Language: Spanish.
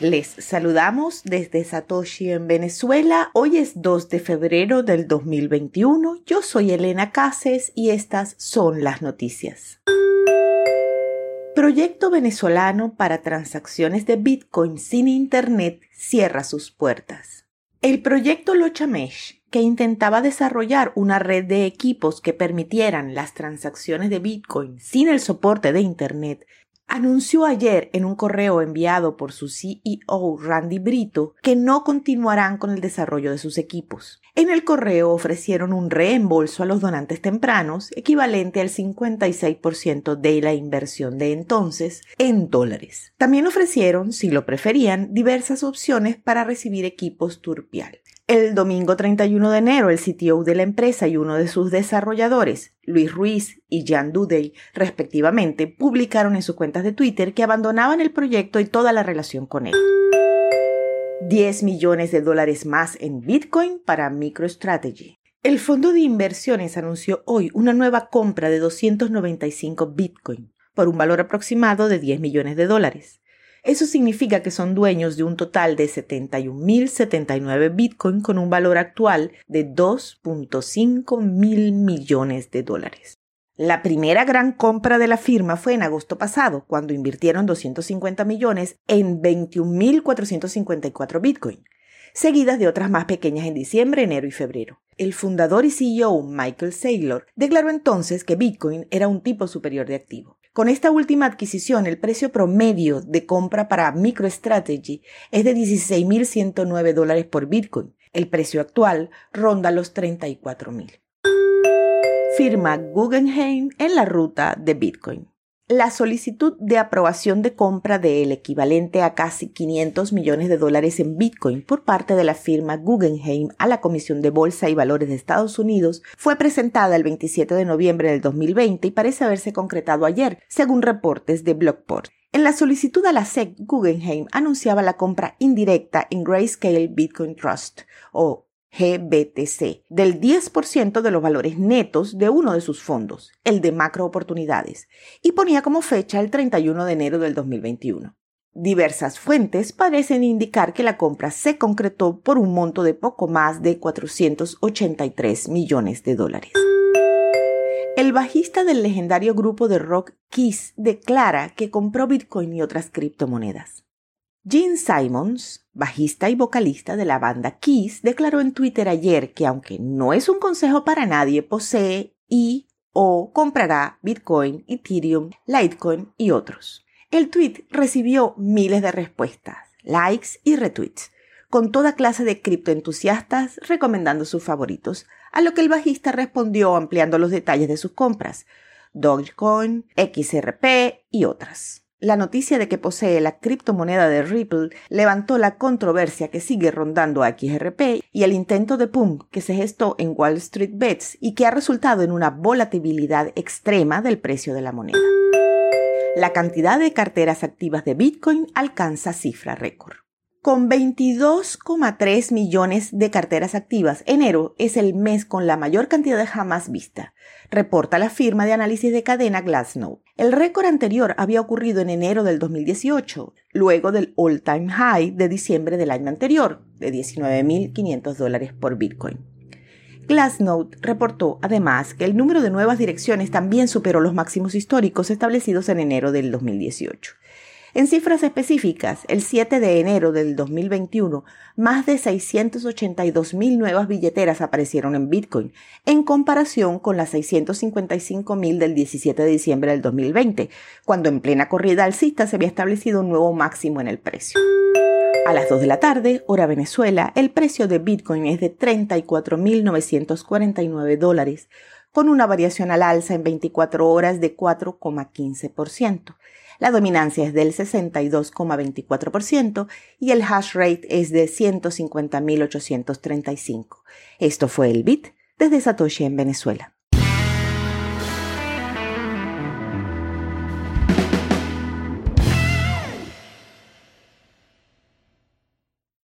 Les saludamos desde Satoshi en Venezuela. Hoy es 2 de febrero del 2021. Yo soy Elena Cases y estas son las noticias. Proyecto venezolano para transacciones de Bitcoin sin Internet cierra sus puertas. El proyecto Lochamesh, que intentaba desarrollar una red de equipos que permitieran las transacciones de Bitcoin sin el soporte de Internet, anunció ayer en un correo enviado por su CEO Randy Brito que no continuarán con el desarrollo de sus equipos. En el correo ofrecieron un reembolso a los donantes tempranos equivalente al 56% de la inversión de entonces en dólares. También ofrecieron, si lo preferían, diversas opciones para recibir equipos Turpial. El domingo 31 de enero, el CTO de la empresa y uno de sus desarrolladores, Luis Ruiz y Jan Dudey, respectivamente, publicaron en sus cuentas de Twitter que abandonaban el proyecto y toda la relación con él. 10 millones de dólares más en Bitcoin para MicroStrategy. El fondo de inversiones anunció hoy una nueva compra de 295 Bitcoin por un valor aproximado de 10 millones de dólares. Eso significa que son dueños de un total de 71.079 Bitcoin con un valor actual de 2.5 mil millones de dólares. La primera gran compra de la firma fue en agosto pasado, cuando invirtieron 250 millones en 21.454 Bitcoin, seguidas de otras más pequeñas en diciembre, enero y febrero. El fundador y CEO Michael Saylor declaró entonces que Bitcoin era un tipo superior de activo. Con esta última adquisición, el precio promedio de compra para MicroStrategy es de 16.109 dólares por Bitcoin. El precio actual ronda los 34.000. Firma Guggenheim en la ruta de Bitcoin la solicitud de aprobación de compra del equivalente a casi 500 millones de dólares en Bitcoin por parte de la firma Guggenheim a la Comisión de Bolsa y Valores de Estados Unidos fue presentada el 27 de noviembre del 2020 y parece haberse concretado ayer, según reportes de Blockport. En la solicitud a la SEC, Guggenheim anunciaba la compra indirecta en Grayscale Bitcoin Trust, o GBTC, del 10% de los valores netos de uno de sus fondos, el de macro oportunidades, y ponía como fecha el 31 de enero del 2021. Diversas fuentes parecen indicar que la compra se concretó por un monto de poco más de 483 millones de dólares. El bajista del legendario grupo de rock Kiss declara que compró Bitcoin y otras criptomonedas. Gene Simons, bajista y vocalista de la banda Kiss, declaró en Twitter ayer que aunque no es un consejo para nadie, posee y o comprará Bitcoin, Ethereum, Litecoin y otros. El tweet recibió miles de respuestas, likes y retweets, con toda clase de criptoentusiastas recomendando sus favoritos, a lo que el bajista respondió ampliando los detalles de sus compras, Dogecoin, XRP y otras. La noticia de que posee la criptomoneda de Ripple levantó la controversia que sigue rondando a XRP y el intento de pump que se gestó en Wall Street Bets y que ha resultado en una volatilidad extrema del precio de la moneda. La cantidad de carteras activas de Bitcoin alcanza cifra récord. Con 22,3 millones de carteras activas, enero es el mes con la mayor cantidad jamás vista, reporta la firma de análisis de cadena Glassnode. El récord anterior había ocurrido en enero del 2018, luego del all-time high de diciembre del año anterior, de 19.500 dólares por Bitcoin. Glassnode reportó además que el número de nuevas direcciones también superó los máximos históricos establecidos en enero del 2018. En cifras específicas, el 7 de enero del 2021, más de 682 mil nuevas billeteras aparecieron en Bitcoin, en comparación con las 655 mil del 17 de diciembre del 2020, cuando en plena corrida alcista se había establecido un nuevo máximo en el precio. A las 2 de la tarde, hora Venezuela, el precio de Bitcoin es de 34.949 dólares, con una variación al alza en 24 horas de 4,15%. La dominancia es del 62,24% y el hash rate es de 150.835. Esto fue el BIT desde Satoshi en Venezuela.